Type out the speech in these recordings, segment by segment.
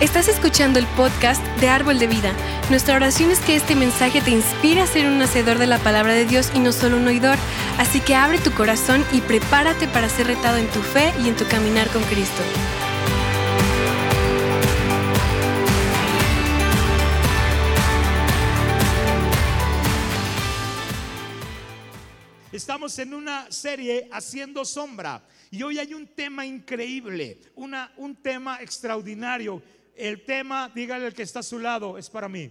Estás escuchando el podcast de Árbol de Vida. Nuestra oración es que este mensaje te inspire a ser un hacedor de la palabra de Dios y no solo un oidor. Así que abre tu corazón y prepárate para ser retado en tu fe y en tu caminar con Cristo. Estamos en una serie haciendo sombra y hoy hay un tema increíble, una, un tema extraordinario el tema, dígale al que está a su lado, es para mí.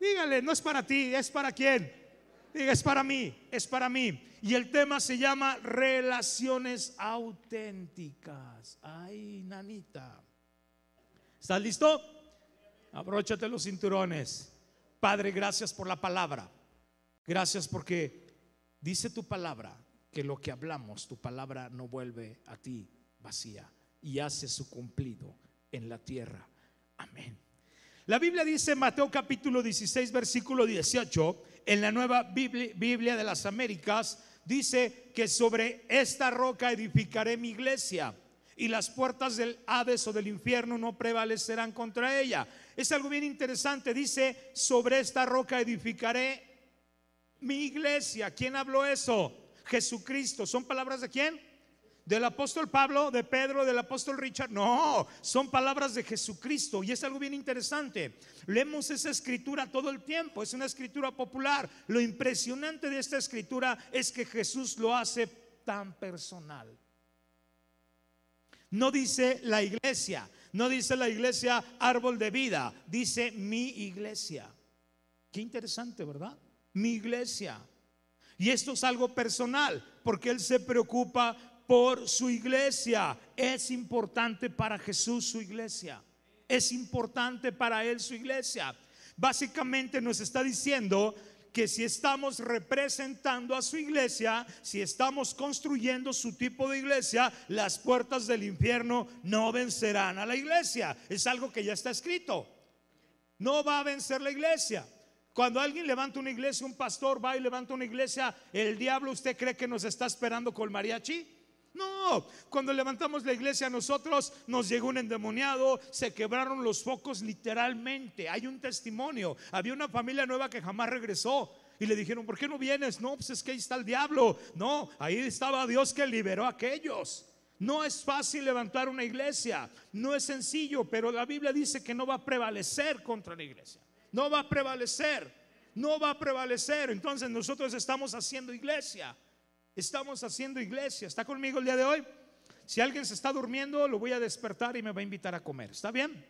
Dígale, no es para ti, es para quién. Diga, es para mí, es para mí. Y el tema se llama relaciones auténticas. Ay, nanita. ¿Estás listo? Abróchate los cinturones. Padre, gracias por la palabra. Gracias porque dice tu palabra que lo que hablamos, tu palabra no vuelve a ti vacía y hace su cumplido en la tierra Amén. La Biblia dice en Mateo capítulo 16, versículo 18, en la nueva Biblia, de las Américas, dice que sobre esta roca edificaré mi iglesia y las puertas del Hades o del infierno no prevalecerán contra ella. Es algo bien interesante, dice, sobre esta roca edificaré mi iglesia. ¿Quién habló eso? Jesucristo. ¿Son palabras de quién? Del apóstol Pablo, de Pedro, del apóstol Richard. No, son palabras de Jesucristo y es algo bien interesante. Leemos esa escritura todo el tiempo, es una escritura popular. Lo impresionante de esta escritura es que Jesús lo hace tan personal. No dice la iglesia, no dice la iglesia árbol de vida, dice mi iglesia. Qué interesante, ¿verdad? Mi iglesia. Y esto es algo personal, porque Él se preocupa por su iglesia. Es importante para Jesús su iglesia. Es importante para Él su iglesia. Básicamente nos está diciendo que si estamos representando a su iglesia, si estamos construyendo su tipo de iglesia, las puertas del infierno no vencerán a la iglesia. Es algo que ya está escrito. No va a vencer la iglesia. Cuando alguien levanta una iglesia, un pastor va y levanta una iglesia, el diablo usted cree que nos está esperando con mariachi? No, cuando levantamos la iglesia nosotros nos llegó un endemoniado, se quebraron los focos literalmente. Hay un testimonio. Había una familia nueva que jamás regresó. Y le dijeron, ¿por qué no vienes? No, pues es que ahí está el diablo. No, ahí estaba Dios que liberó a aquellos. No es fácil levantar una iglesia, no es sencillo, pero la Biblia dice que no va a prevalecer contra la iglesia. No va a prevalecer, no va a prevalecer. Entonces nosotros estamos haciendo iglesia. Estamos haciendo iglesia. ¿Está conmigo el día de hoy? Si alguien se está durmiendo, lo voy a despertar y me va a invitar a comer. ¿Está bien?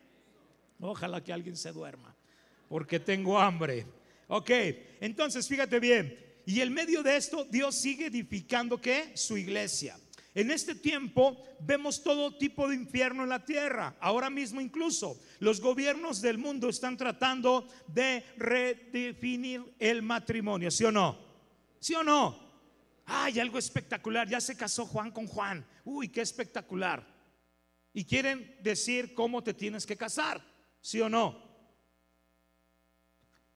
Ojalá que alguien se duerma, porque tengo hambre. Ok, entonces fíjate bien. Y en medio de esto, Dios sigue edificando ¿qué? Su iglesia. En este tiempo vemos todo tipo de infierno en la tierra. Ahora mismo incluso los gobiernos del mundo están tratando de redefinir el matrimonio, ¿sí o no? ¿Sí o no? Ay, algo espectacular, ya se casó Juan con Juan. Uy, qué espectacular. Y quieren decir cómo te tienes que casar, ¿sí o no?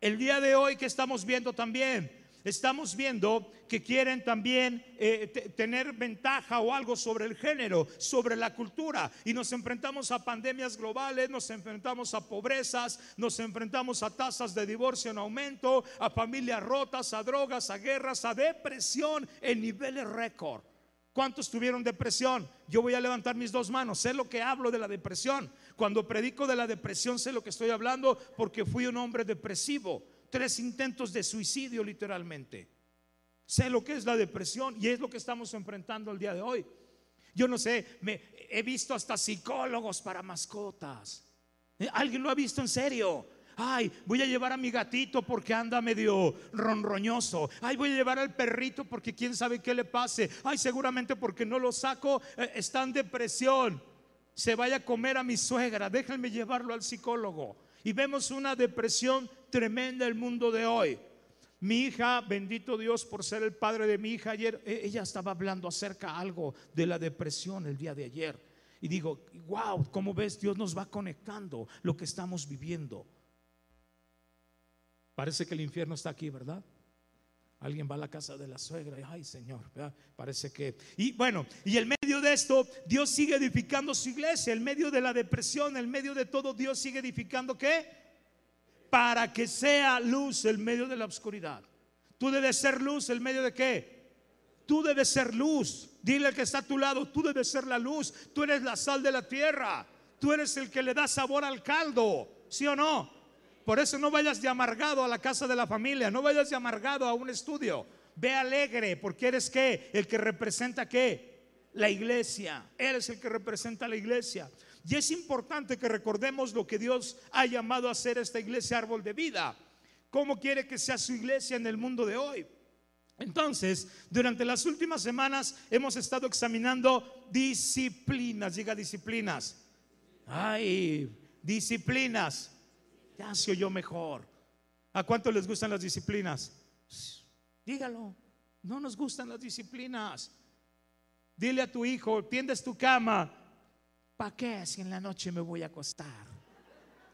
El día de hoy que estamos viendo también, estamos viendo que quieren también eh, tener ventaja o algo sobre el género, sobre la cultura. Y nos enfrentamos a pandemias globales, nos enfrentamos a pobrezas, nos enfrentamos a tasas de divorcio en aumento, a familias rotas, a drogas, a guerras, a depresión en niveles récord. ¿Cuántos tuvieron depresión? Yo voy a levantar mis dos manos. Sé lo que hablo de la depresión. Cuando predico de la depresión, sé lo que estoy hablando porque fui un hombre depresivo tres intentos de suicidio literalmente. Sé lo que es la depresión y es lo que estamos enfrentando el día de hoy. Yo no sé, me, he visto hasta psicólogos para mascotas. ¿Eh? ¿Alguien lo ha visto en serio? Ay, voy a llevar a mi gatito porque anda medio ronroñoso. Ay, voy a llevar al perrito porque quién sabe qué le pase. Ay, seguramente porque no lo saco, eh, está en depresión. Se vaya a comer a mi suegra, déjenme llevarlo al psicólogo. Y vemos una depresión tremenda el mundo de hoy. Mi hija, bendito Dios por ser el padre de mi hija ayer, e, ella estaba hablando acerca algo de la depresión el día de ayer. Y digo, wow, como ves, Dios nos va conectando lo que estamos viviendo. Parece que el infierno está aquí, ¿verdad? Alguien va a la casa de la suegra y, ay Señor, parece que... Y bueno, y en de esto, Dios sigue edificando su iglesia. En medio de la depresión, en medio de todo, Dios sigue edificando qué? Para que sea luz en medio de la oscuridad. Tú debes ser luz en medio de qué? Tú debes ser luz. Dile al que está a tu lado, tú debes ser la luz. Tú eres la sal de la tierra. Tú eres el que le da sabor al caldo. ¿Sí o no? Por eso no vayas de amargado a la casa de la familia, no vayas de amargado a un estudio. Ve alegre, porque eres qué? El que representa qué? La iglesia. Eres el que representa la iglesia. Y es importante que recordemos lo que Dios ha llamado a ser esta iglesia árbol de vida. ¿Cómo quiere que sea su iglesia en el mundo de hoy? Entonces, durante las últimas semanas hemos estado examinando disciplinas, diga disciplinas. Ay, disciplinas. Ya se oyó mejor. ¿A cuánto les gustan las disciplinas? Dígalo. No nos gustan las disciplinas. Dile a tu hijo, tiendes tu cama. ¿Para qué si en la noche me voy a acostar?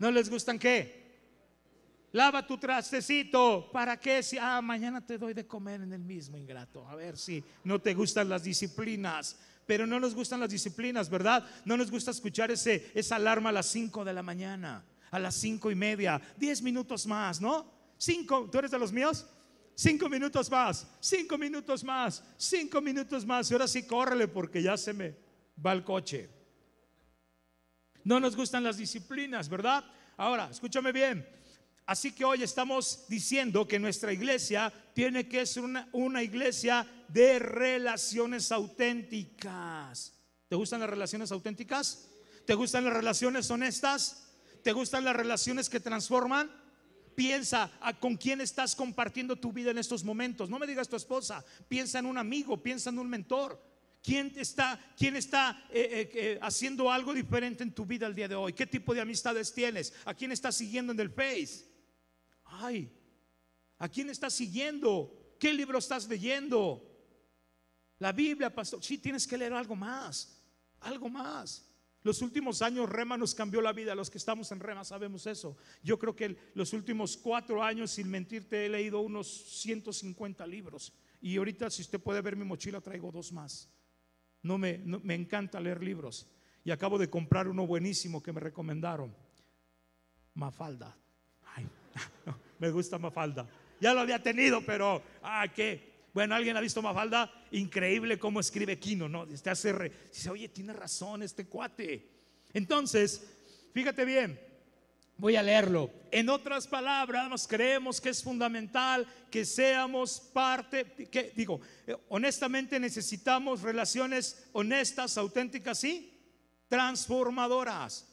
¿No les gustan qué? Lava tu trastecito. ¿Para qué si, ah, mañana te doy de comer en el mismo ingrato? A ver si no te gustan las disciplinas. Pero no nos gustan las disciplinas, ¿verdad? No nos gusta escuchar ese, esa alarma a las 5 de la mañana, a las cinco y media, 10 minutos más, ¿no? Cinco, ¿tú eres de los míos? Cinco minutos más, cinco minutos más, cinco minutos más. Y ahora sí, córrele porque ya se me va el coche. No nos gustan las disciplinas, ¿verdad? Ahora, escúchame bien. Así que hoy estamos diciendo que nuestra iglesia tiene que ser una, una, iglesia de relaciones auténticas. ¿Te gustan las relaciones auténticas? ¿Te gustan las relaciones honestas? ¿Te gustan las relaciones que transforman? Piensa con quién estás compartiendo tu vida en estos momentos. No me digas tu esposa, piensa en un amigo, piensa en un mentor. ¿Quién está, quién está eh, eh, haciendo algo diferente en tu vida el día de hoy? ¿Qué tipo de amistades tienes? ¿A quién estás siguiendo en el Face? Ay, ¿a quién estás siguiendo? ¿Qué libro estás leyendo? La Biblia, pastor. Sí, tienes que leer algo más. Algo más. Los últimos años Rema nos cambió la vida. Los que estamos en Rema sabemos eso. Yo creo que los últimos cuatro años, sin mentirte, he leído unos 150 libros. Y ahorita, si usted puede ver mi mochila, traigo dos más. No me, me encanta leer libros. Y acabo de comprar uno buenísimo que me recomendaron. Mafalda. Ay, me gusta Mafalda. Ya lo había tenido, pero, ah, qué. Bueno, ¿alguien ha visto Mafalda? Increíble cómo escribe Kino, ¿no? Este hace dice, oye, tiene razón este cuate. Entonces, fíjate bien, voy a leerlo. En otras palabras, creemos que es fundamental que seamos parte, que digo, eh, honestamente necesitamos relaciones honestas, auténticas y transformadoras.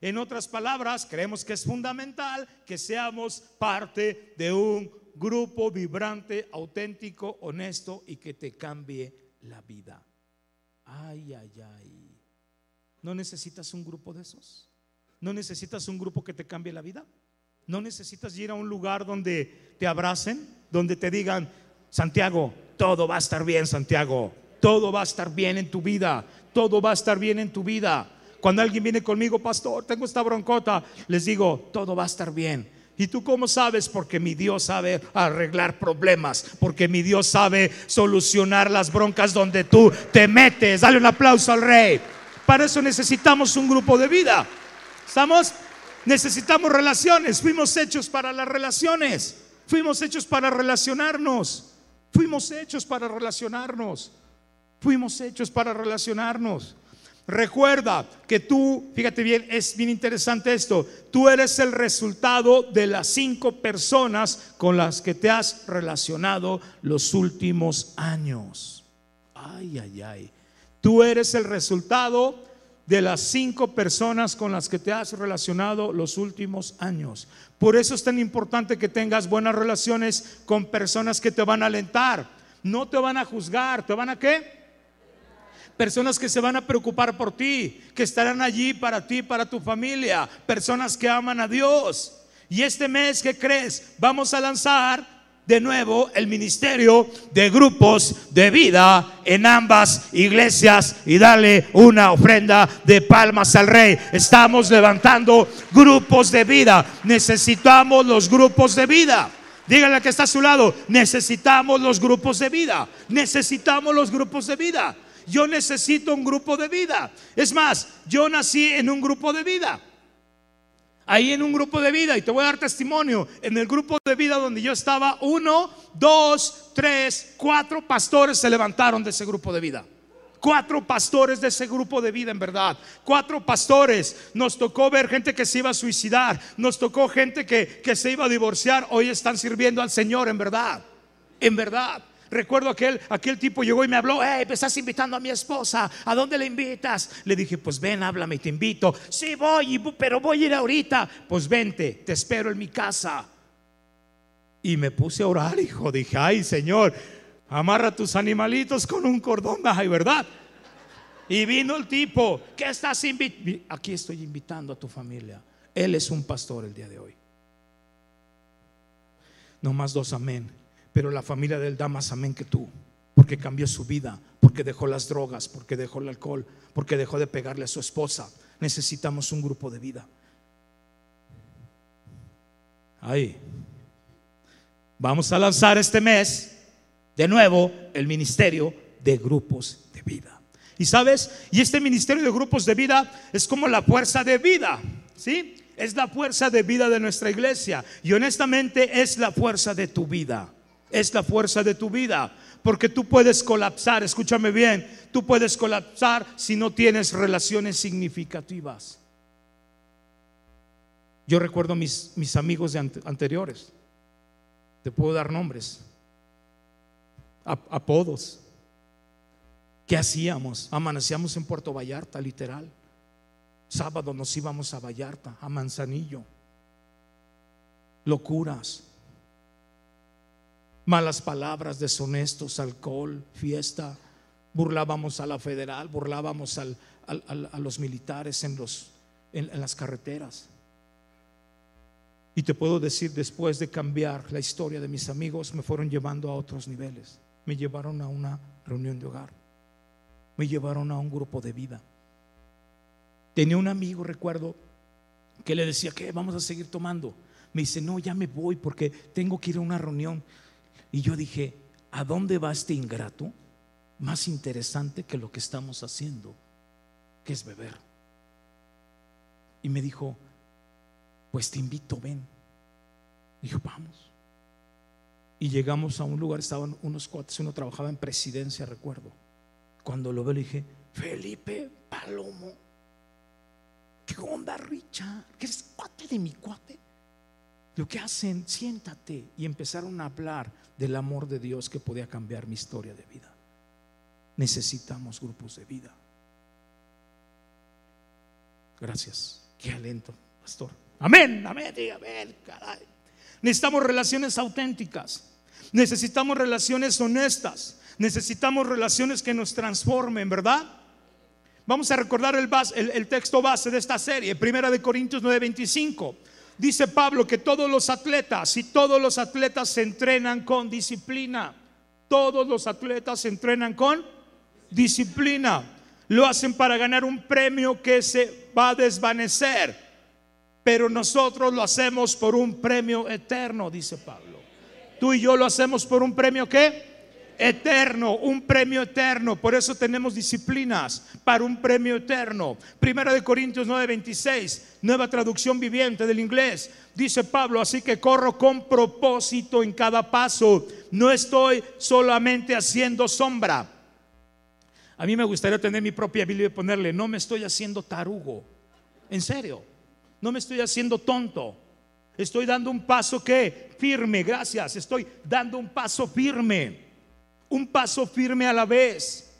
En otras palabras, creemos que es fundamental que seamos parte de un grupo vibrante, auténtico, honesto y que te cambie la vida. Ay, ay, ay. ¿No necesitas un grupo de esos? ¿No necesitas un grupo que te cambie la vida? ¿No necesitas ir a un lugar donde te abracen, donde te digan, Santiago, todo va a estar bien, Santiago, todo va a estar bien en tu vida, todo va a estar bien en tu vida? Cuando alguien viene conmigo, pastor, tengo esta broncota, les digo, todo va a estar bien. ¿Y tú cómo sabes? Porque mi Dios sabe arreglar problemas, porque mi Dios sabe solucionar las broncas donde tú te metes. Dale un aplauso al rey. Para eso necesitamos un grupo de vida. ¿Estamos? Necesitamos relaciones. Fuimos hechos para las relaciones. Fuimos hechos para relacionarnos. Fuimos hechos para relacionarnos. Fuimos hechos para relacionarnos. Recuerda que tú, fíjate bien, es bien interesante esto, tú eres el resultado de las cinco personas con las que te has relacionado los últimos años. Ay, ay, ay. Tú eres el resultado de las cinco personas con las que te has relacionado los últimos años. Por eso es tan importante que tengas buenas relaciones con personas que te van a alentar. No te van a juzgar, ¿te van a qué? Personas que se van a preocupar por ti, que estarán allí para ti, para tu familia, personas que aman a Dios. Y este mes, ¿qué crees? Vamos a lanzar de nuevo el ministerio de grupos de vida en ambas iglesias y darle una ofrenda de palmas al rey. Estamos levantando grupos de vida. Necesitamos los grupos de vida. Dígale que está a su lado, necesitamos los grupos de vida, necesitamos los grupos de vida. Yo necesito un grupo de vida. Es más, yo nací en un grupo de vida. Ahí en un grupo de vida, y te voy a dar testimonio, en el grupo de vida donde yo estaba, uno, dos, tres, cuatro pastores se levantaron de ese grupo de vida. Cuatro pastores de ese grupo de vida, en verdad. Cuatro pastores. Nos tocó ver gente que se iba a suicidar. Nos tocó gente que, que se iba a divorciar. Hoy están sirviendo al Señor, en verdad. En verdad. Recuerdo aquel, aquel tipo llegó y me habló, hey, me estás invitando a mi esposa, ¿a dónde le invitas? Le dije, pues ven, háblame te invito. Sí, voy, pero voy a ir ahorita. Pues vente, te espero en mi casa. Y me puse a orar, hijo. Dije, ay, Señor, amarra tus animalitos con un cordón, ay, ¿verdad? Y vino el tipo, ¿qué estás invitando? Aquí estoy invitando a tu familia. Él es un pastor el día de hoy. No más dos amén. Pero la familia de él da más amén que tú, porque cambió su vida, porque dejó las drogas, porque dejó el alcohol, porque dejó de pegarle a su esposa. Necesitamos un grupo de vida. Ahí. Vamos a lanzar este mes de nuevo el ministerio de grupos de vida. Y sabes, y este ministerio de grupos de vida es como la fuerza de vida, ¿sí? Es la fuerza de vida de nuestra iglesia y honestamente es la fuerza de tu vida es la fuerza de tu vida. Porque tú puedes colapsar, escúchame bien, tú puedes colapsar si no tienes relaciones significativas. Yo recuerdo mis, mis amigos de anteriores, te puedo dar nombres, apodos. ¿Qué hacíamos? Amanecíamos en Puerto Vallarta, literal. Sábado nos íbamos a Vallarta, a Manzanillo. Locuras malas palabras, deshonestos, alcohol, fiesta. Burlábamos a la federal, burlábamos a los militares en, en, las carreteras. Y te puedo decir, después de cambiar la historia de mis amigos, me fueron llevando a otros niveles. Me llevaron a una reunión de hogar. Me llevaron a un grupo de vida. Tenía un amigo, recuerdo, que le decía que vamos a seguir tomando. Me dice, no, ya me voy porque tengo que ir a una reunión. Y yo dije, ¿a dónde va este ingrato? Más interesante que lo que estamos haciendo, que es beber. Y me dijo, pues te invito, ven. Dijo, vamos. Y llegamos a un lugar, estaban unos cuates, uno trabajaba en presidencia, recuerdo. Cuando lo veo le dije, Felipe Palomo, ¿qué onda, Richard? ¿Qué eres cuate de mi cuate? Lo que hacen, siéntate. Y empezaron a hablar del amor de Dios que podía cambiar mi historia de vida. Necesitamos grupos de vida. Gracias. Qué alento, pastor. Amén, amén. Necesitamos relaciones auténticas. Necesitamos relaciones honestas. Necesitamos relaciones que nos transformen, ¿verdad? Vamos a recordar el, el texto base de esta serie, Primera de Corintios 9:25 dice Pablo que todos los atletas y todos los atletas se entrenan con disciplina. Todos los atletas se entrenan con disciplina. Lo hacen para ganar un premio que se va a desvanecer. Pero nosotros lo hacemos por un premio eterno, dice Pablo. Tú y yo lo hacemos por un premio que eterno, un premio eterno. Por eso tenemos disciplinas para un premio eterno. Primera de Corintios 9:26, nueva traducción viviente del inglés. Dice Pablo, así que corro con propósito en cada paso. No estoy solamente haciendo sombra. A mí me gustaría tener mi propia Biblia y ponerle, no me estoy haciendo tarugo. En serio, no me estoy haciendo tonto. Estoy dando un paso que firme, gracias. Estoy dando un paso firme un paso firme a la vez.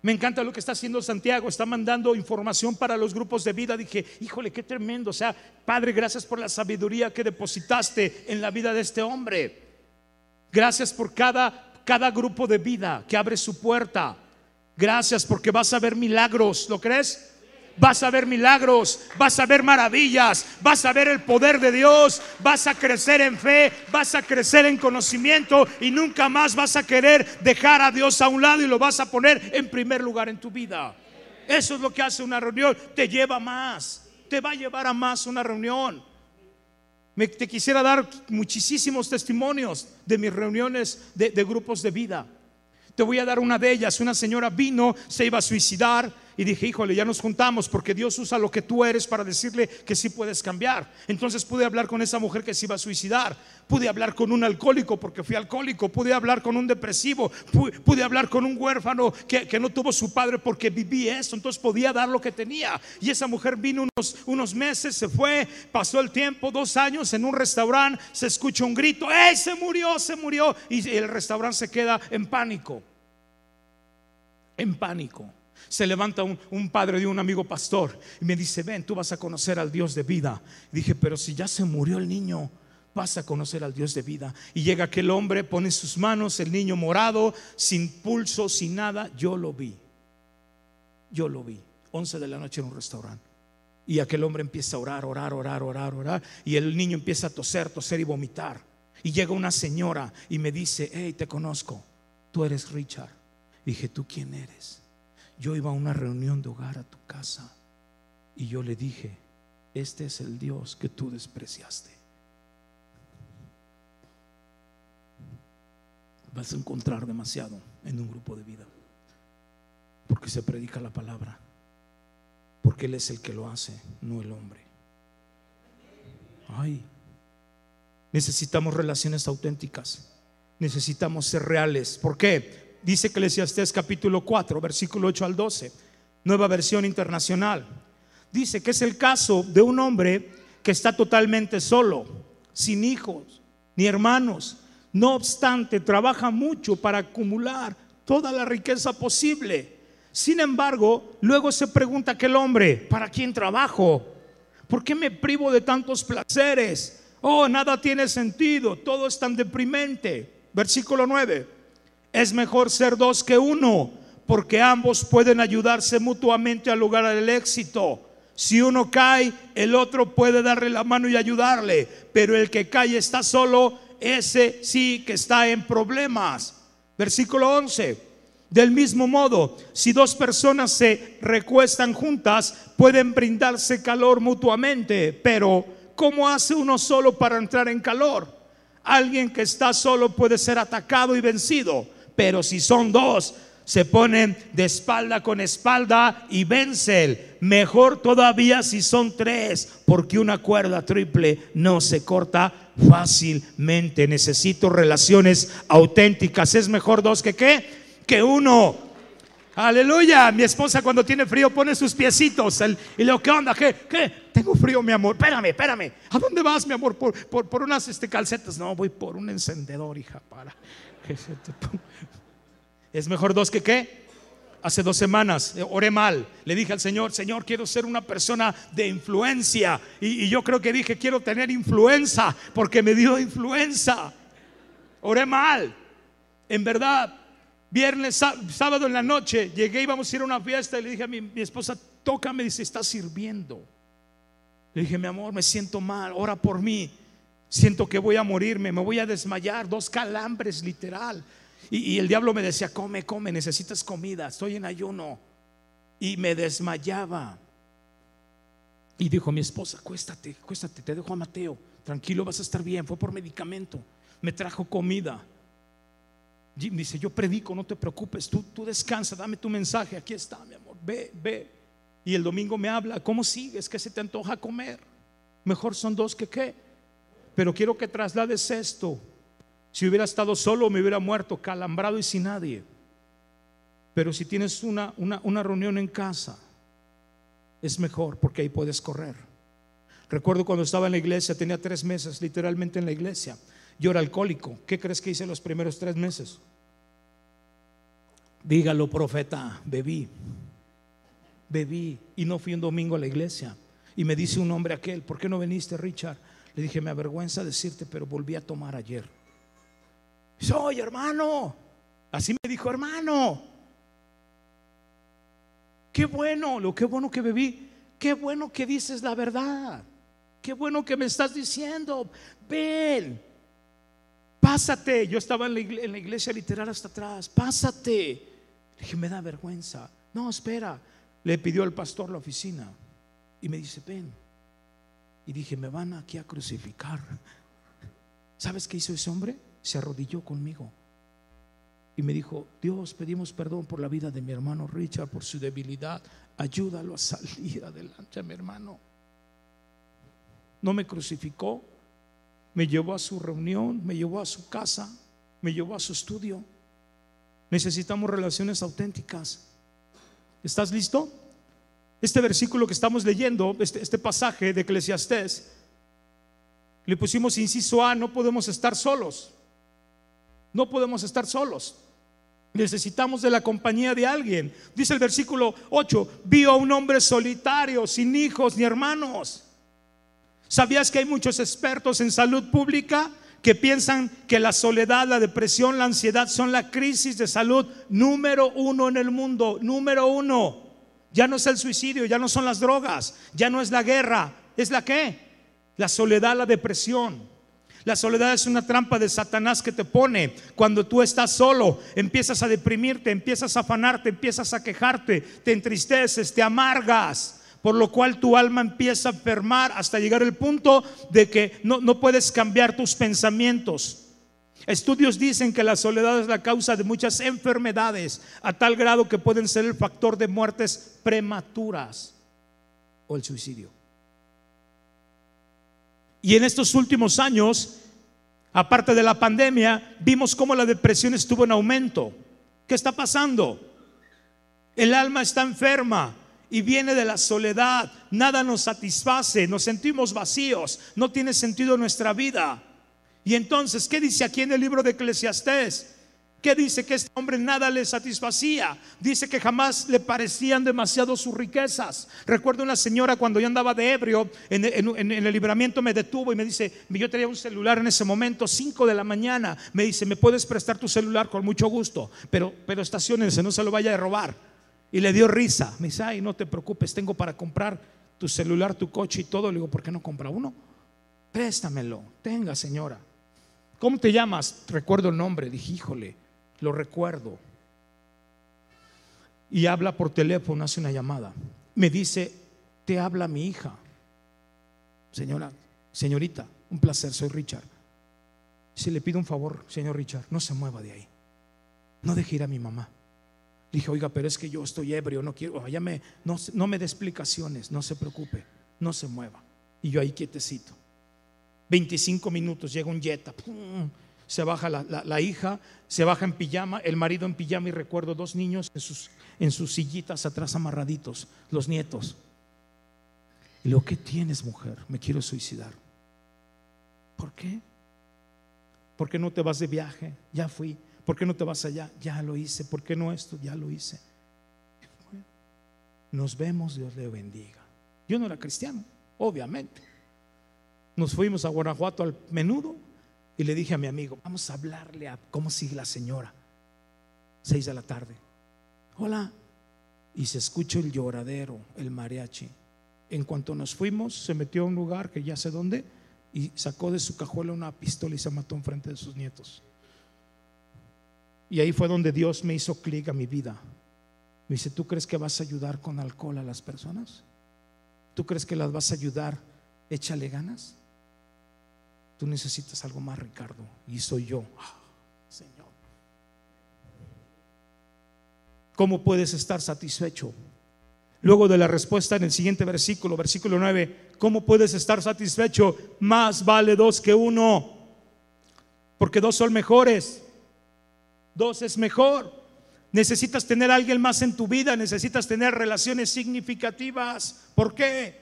Me encanta lo que está haciendo Santiago, está mandando información para los grupos de vida. Dije, híjole, qué tremendo. O sea, Padre, gracias por la sabiduría que depositaste en la vida de este hombre. Gracias por cada, cada grupo de vida que abre su puerta. Gracias porque vas a ver milagros, ¿lo crees? Vas a ver milagros, vas a ver maravillas, vas a ver el poder de Dios, vas a crecer en fe, vas a crecer en conocimiento y nunca más vas a querer dejar a Dios a un lado y lo vas a poner en primer lugar en tu vida. Eso es lo que hace una reunión, te lleva más, te va a llevar a más una reunión. Me, te quisiera dar muchísimos testimonios de mis reuniones de, de grupos de vida. Te voy a dar una de ellas. Una señora vino, se iba a suicidar y dije, híjole, ya nos juntamos porque Dios usa lo que tú eres para decirle que sí puedes cambiar. Entonces pude hablar con esa mujer que se iba a suicidar. Pude hablar con un alcohólico porque fui alcohólico. Pude hablar con un depresivo. Pude, hablar con un huérfano que, que, no tuvo su padre porque viví eso. Entonces podía dar lo que tenía. Y esa mujer vino unos, unos meses, se fue, pasó el tiempo, dos años en un restaurante. Se escucha un grito, ¡eh! Se murió, se murió. Y el restaurante se queda en pánico. En pánico se levanta un, padre de un amigo pastor y me dice, ven, tú vas a conocer al Dios de vida. dije, pero si ya se murió el niño, vas a conocer al Dios de vida. Y llega aquel hombre, pone sus manos, el niño morado, sin pulso, sin nada. Yo lo vi. Yo lo vi. 11 de la noche en un restaurante. Y aquel hombre empieza a orar, orar, orar, orar, orar. Y el niño empieza a toser, toser y vomitar. Y llega una señora y me dice, hey, te conozco. Tú eres Richard. Dije, ¿tú quién eres? Yo iba a una reunión de hogar a tu casa y yo le dije, este es el Dios que tú despreciaste. Vas a encontrar demasiado en un grupo de vida, porque se predica la palabra, porque Él es el que lo hace, no el hombre. Ay, necesitamos relaciones auténticas, necesitamos ser reales. ¿Por qué? Dice Eclesiastés capítulo 4, versículo 8 al 12, nueva versión internacional. Dice que es el caso de un hombre que está totalmente solo, sin hijos ni hermanos. No obstante, trabaja mucho para acumular toda la riqueza posible. Sin embargo, luego se pregunta aquel hombre, ¿para quién trabajo? ¿Por qué me privo de tantos placeres? Oh, nada tiene sentido, todo es tan deprimente. Versículo 9 es mejor ser dos que uno, porque ambos pueden ayudarse mutuamente al lograr el éxito. Si uno cae, el otro puede darle la mano y ayudarle, pero el que cae está solo, ese sí que está en problemas. Versículo 11. Del mismo modo, si dos personas se recuestan juntas, pueden brindarse calor mutuamente, pero ¿cómo hace uno solo para entrar en calor? Alguien que está solo puede ser atacado y vencido pero si son dos, se ponen de espalda con espalda y vencen. Mejor todavía si son tres, porque una cuerda triple no se corta fácilmente. Necesito relaciones auténticas. Es mejor dos que qué? Que uno. Aleluya. Mi esposa cuando tiene frío pone sus piecitos. y le digo, ¿qué onda? ¿Qué? ¿Qué? Tengo frío, mi amor. Espérame, espérame. ¿A dónde vas, mi amor? Por, por, unas este, calcetas. No, voy por un encendedor, hija, para es mejor dos que qué. Hace dos semanas eh, oré mal. Le dije al Señor, Señor, quiero ser una persona de influencia. Y, yo creo que dije, quiero tener influenza porque me dio influenza. Oré mal. En verdad, viernes, sábado en la noche, llegué, íbamos a ir a una fiesta y le dije a mi, esposa, toca, me dice, está sirviendo. Le dije, mi amor, me siento mal, ora por mí. Siento que voy a morirme, me voy a desmayar, dos calambres literal. Y, el diablo me decía, come, come, necesitas comida, estoy en ayuno. Y me desmayaba. Y dijo mi esposa, cuéstate, cuéstate, te dejo a Mateo, tranquilo, vas a estar bien, fue por medicamento. Me trajo comida. dice, yo predico, no te preocupes, tú, tú descansa, dame tu mensaje, aquí está, mi amor, ve, ve. Y el domingo me habla, ¿cómo sigues? ¿Qué se te antoja comer? Mejor son dos que qué. Pero quiero que traslades esto. Si hubiera estado solo, me hubiera muerto, calambrado y sin nadie. Pero si tienes una, una, reunión en casa, es mejor porque ahí puedes correr. Recuerdo cuando estaba en la iglesia, tenía tres meses literalmente en la iglesia. Yo era alcohólico. ¿Qué crees que hice los primeros tres meses? Dígalo, profeta, bebí. Bebí y no fui un domingo a la iglesia. Y me dice un hombre aquel, ¿por qué no viniste, Richard? Le dije, me avergüenza decirte, pero volví a tomar ayer. Soy hermano. Así me dijo, hermano. Qué bueno, lo que bueno que bebí. Qué bueno que dices la verdad. Qué bueno que me estás diciendo. Ven, pásate. Yo estaba en la, iglesia, en la iglesia literal hasta atrás. Pásate. Le dije, me da vergüenza. No, espera. Le pidió al pastor la oficina y me dice, ven. Y dije, me van aquí a crucificar. ¿Sabes qué hizo ese hombre? Se arrodilló conmigo. Y me dijo, Dios, pedimos perdón por la vida de mi hermano Richard, por su debilidad. Ayúdalo a salir adelante, mi hermano. No me crucificó, me llevó a su reunión, me llevó a su casa, me llevó a su estudio. Necesitamos relaciones auténticas. ¿Estás listo? Este versículo que estamos leyendo, este, este pasaje de Eclesiastés, le pusimos inciso A, no podemos estar solos. No podemos estar solos. Necesitamos de la compañía de alguien. Dice el versículo 8, vio a un hombre solitario, sin hijos ni hermanos. ¿Sabías que hay muchos expertos en salud pública que piensan que la soledad, la depresión, la ansiedad son la crisis de salud número uno en el mundo? Número uno. Ya no es el suicidio, ya no son las drogas, ya no es la guerra. ¿Es la qué? La soledad, la depresión. La soledad es una trampa de Satanás que te pone cuando tú estás solo, empiezas a deprimirte, empiezas a afanarte, empiezas a quejarte, te entristeces, te amargas por lo cual tu alma empieza a enfermar hasta llegar al punto de que no, no puedes cambiar tus pensamientos. Estudios dicen que la soledad es la causa de muchas enfermedades, a tal grado que pueden ser el factor de muertes prematuras o el suicidio. Y en estos últimos años, aparte de la pandemia, vimos cómo la depresión estuvo en aumento. ¿Qué está pasando? El alma está enferma, y viene de la soledad. Nada nos satisface, nos sentimos vacíos, no tiene sentido nuestra vida. Y entonces, ¿qué dice aquí en el libro de Eclesiastés? ¿Qué dice? Que este hombre nada le satisfacía. Dice que jamás le parecían demasiado sus riquezas. Recuerdo una señora cuando yo andaba de ebrio, en, el libramiento me detuvo y me dice, yo tenía un celular en ese momento, 5 de la mañana. Me dice, ¿me puedes prestar tu celular? Con mucho gusto, pero, pero estacionense, no se lo vaya a robar. Y le dio risa. Me dice, ay, no te preocupes, tengo para comprar tu celular, tu coche y todo. Le digo, ¿por qué no compra uno? Préstamelo. Tenga, señora. ¿Cómo te llamas? Recuerdo el nombre. Dije, híjole, lo recuerdo. Y habla por teléfono, hace una llamada. Me dice, te habla mi hija. Señora, señorita, un placer, soy Richard. Si le pido un favor, señor Richard, no se mueva de ahí. No deje ir a mi mamá. Dije, oiga, pero es que yo estoy ebrio, no quiero, me, no, no me dé explicaciones, no se preocupe, no se mueva. Y yo ahí quietecito. 25 minutos, llega un yeta, se baja la, hija, se baja en pijama, el marido en pijama y recuerdo dos niños en sus, en sus sillitas atrás amarraditos, los nietos. Y lo que tienes, mujer, me quiero suicidar. ¿Por qué? ¿Por qué no te vas de viaje? Ya fui. ¿Por qué no te vas allá? Ya lo hice. ¿Por qué no esto? Ya lo hice. Nos vemos, Dios le bendiga. Yo no era cristiano, obviamente. Nos fuimos a Guanajuato al menudo y le dije a mi amigo, vamos a hablarle a cómo sigue la señora. Seis de la tarde. Hola. Y se escucha el lloradero, el mariachi. En cuanto nos fuimos, se metió a un lugar que ya sé dónde y sacó de su cajuela una pistola y se mató en frente de sus nietos. Y ahí fue donde Dios me hizo clic a mi vida. Me dice, ¿tú crees que vas a ayudar con alcohol a las personas? ¿Tú crees que las vas a ayudar? Échale ganas. Tú necesitas algo más, Ricardo. Y soy yo. Ah, Señor. ¿Cómo puedes estar satisfecho? Luego de la respuesta en el siguiente versículo, versículo 9, ¿cómo puedes estar satisfecho? Más vale dos que uno, porque dos son mejores. Dos es mejor. Necesitas tener a alguien más en tu vida, necesitas tener relaciones significativas. ¿Por qué?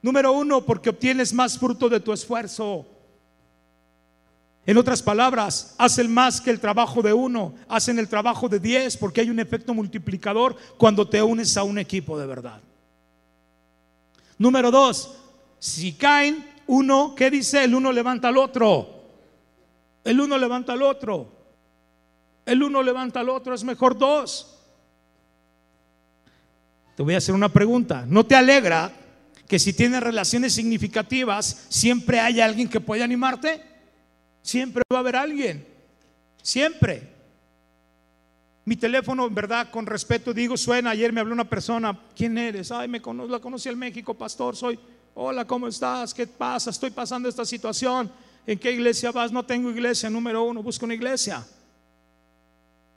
Número uno, porque obtienes más fruto de tu esfuerzo. En otras palabras, hacen más que el trabajo de uno, hacen el trabajo de diez, porque hay un efecto multiplicador cuando te unes a un equipo de verdad. Número dos, si caen uno, ¿qué dice? El uno levanta al otro. El uno levanta al otro. El uno levanta al otro, es mejor dos. Te voy a hacer una pregunta. ¿No te alegra que si tienes relaciones significativas, siempre haya alguien que pueda animarte? Siempre va a haber alguien. Siempre. Mi teléfono, en verdad, con respeto digo, suena. Ayer me habló una persona. ¿Quién eres? Ay, me conozco, la conocí en México, pastor. Soy. Hola, ¿cómo estás? ¿Qué pasa? Estoy pasando esta situación. ¿En qué iglesia vas? No tengo iglesia. Número uno, busca una iglesia.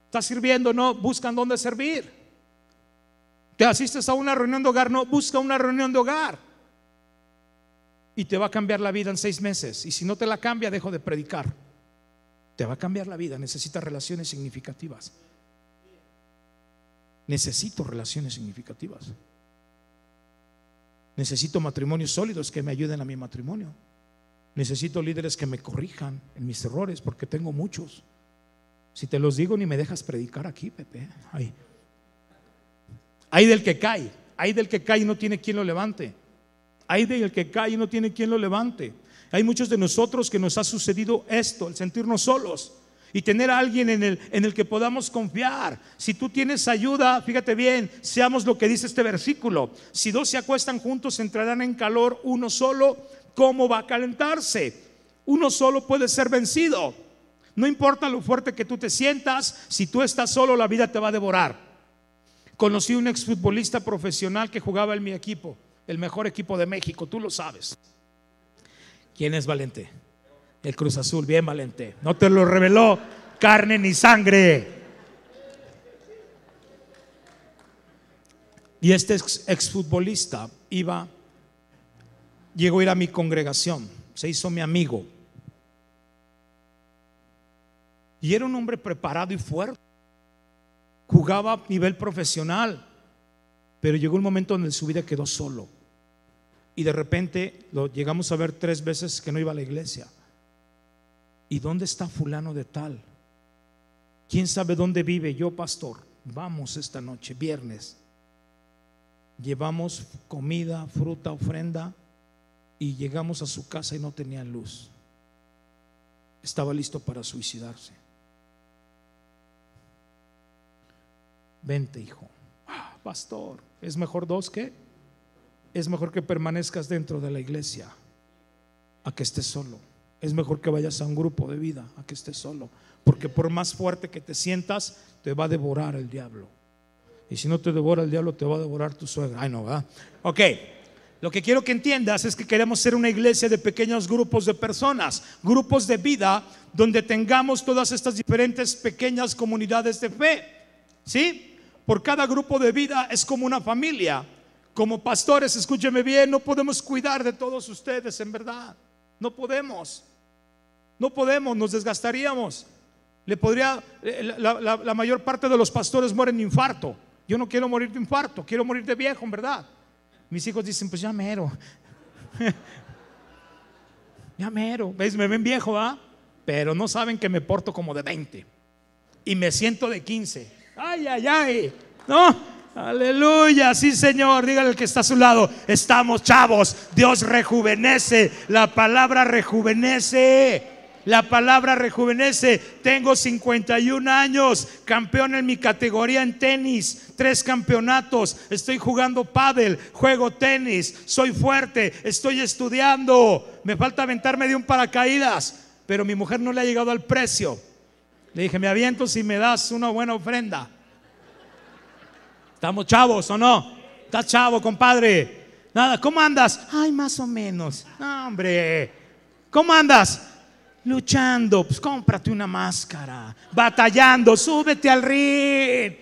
¿Estás sirviendo? No, buscan dónde servir. ¿Te asistes a una reunión de hogar? No, busca una reunión de hogar. Y te va a cambiar la vida en seis meses. Y si no te la cambia, dejo de predicar. Te va a cambiar la vida. Necesitas relaciones significativas. Necesito relaciones significativas. Necesito matrimonios sólidos que me ayuden a mi matrimonio. Necesito líderes que me corrijan en mis errores, porque tengo muchos. Si te los digo, ni me dejas predicar aquí, Pepe. Hay, hay del que cae, hay del que cae y no tiene quien lo levante. Hay del que cae y no tiene quien lo levante. Hay muchos de nosotros que nos ha sucedido esto, el sentirnos solos y tener a alguien en el, en el que podamos confiar. Si tú tienes ayuda, fíjate bien, seamos lo que dice este versículo. Si dos se acuestan juntos, entrarán en calor uno solo. ¿Cómo va a calentarse? Uno solo puede ser vencido. No importa lo fuerte que tú te sientas, si tú estás solo, la vida te va a devorar. Conocí un exfutbolista profesional que jugaba en mi equipo, el mejor equipo de México, tú lo sabes. ¿Quién es Valente? El Cruz Azul, bien Valente. No te lo reveló carne ni sangre. Y este exfutbolista iba, llegó a ir a mi congregación, se hizo mi amigo. Y era un hombre preparado y fuerte. Jugaba a nivel profesional, pero llegó un momento donde su vida quedó solo. Y de repente lo llegamos a ver tres veces que no iba a la iglesia. ¿Y dónde está fulano de tal? ¿Quién sabe dónde vive? Yo, pastor, vamos esta noche, viernes. Llevamos comida, fruta, ofrenda y llegamos a su casa y no tenía luz. Estaba listo para suicidarse. Vente, hijo. Ah, pastor, ¿es mejor dos que? Es mejor que permanezcas dentro de la iglesia a que estés solo. Es mejor que vayas a un grupo de vida a que estés solo. Porque por más fuerte que te sientas, te va a devorar el diablo. Y si no te devora el diablo, te va a devorar tu suegra. Ay, no, va. Ok. Lo que quiero que entiendas es que queremos ser una iglesia de pequeños grupos de personas, grupos de vida donde tengamos todas estas diferentes pequeñas comunidades de fe. ¿Sí? Por cada grupo de vida es como una familia. Como pastores, escúcheme bien, no podemos cuidar de todos ustedes, en verdad. No podemos. No podemos, nos desgastaríamos. Le podría, eh, la, mayor parte de los pastores mueren de infarto. Yo no quiero morir de infarto, quiero morir de viejo, en verdad. Mis hijos dicen, pues ya mero. ya mero. ¿Veis? Me ven viejo, ¿ah? Pero no saben que me porto como de 20. Y me siento de 15. Ay, ay, ay. No, Aleluya, sí Señor, dígale al que está a su lado, estamos chavos, Dios rejuvenece, la palabra rejuvenece. La palabra rejuvenece. Tengo 51 años, campeón en mi categoría en tenis, tres campeonatos. Estoy jugando pádel, juego tenis, soy fuerte, estoy estudiando. Me falta aventarme de un paracaídas, pero mi mujer no le ha llegado al precio. Le dije, me aviento si me das una buena ofrenda. ¿Estamos chavos o no? ¿Estás chavo, compadre? Nada, ¿cómo andas? Ay, más o menos. hombre. ¿Cómo andas? Luchando, pues cómprate una máscara. Batallando, súbete al ring.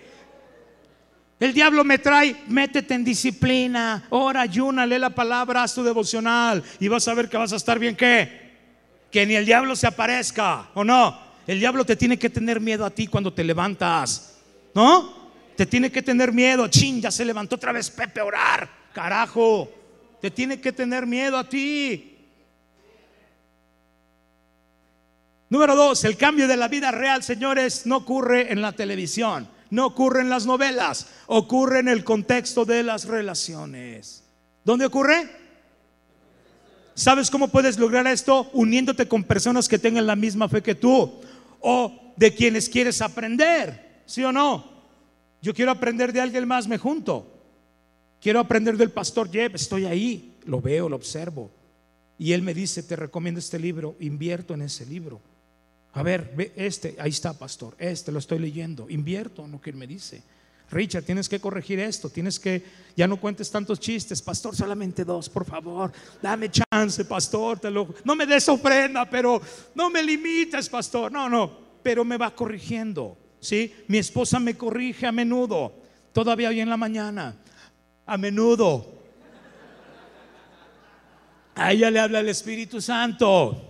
El diablo me trae, métete en disciplina, ora, ayuna, lee la palabra, haz tu devocional y vas a ver que vas a estar bien. ¿Qué? Que ni el diablo se aparezca, ¿o no? El diablo te tiene que tener miedo a ti cuando te levantas, ¿no? Te tiene que tener miedo. Chin, ya se levantó otra vez Pepe orar. Carajo. Te tiene que tener miedo a ti. Número dos, el cambio de la vida real, señores, no ocurre en la televisión, no ocurre en las novelas, ocurre en el contexto de las relaciones. ¿Dónde ocurre? ¿Sabes cómo puedes lograr esto? Uniéndote con personas que tengan la misma fe que tú o de quienes quieres aprender, ¿sí o no? Yo quiero aprender de alguien más, me junto. Quiero aprender del pastor Jeb, estoy ahí, lo veo, lo observo. Y él me dice, te recomiendo este libro, invierto en ese libro. A ver, ve este, ahí está, pastor, este lo estoy leyendo, invierto en lo que él me dice. Richard, tienes que corregir esto, tienes que, ya no cuentes tantos chistes, pastor, solamente dos, por favor, dame chance, pastor, no me des ofrenda, pero no me limites, pastor, no, no, pero me va corrigiendo, ¿sí? Mi esposa me corrige a menudo, todavía hoy en la mañana, a menudo. A ella le habla el Espíritu Santo.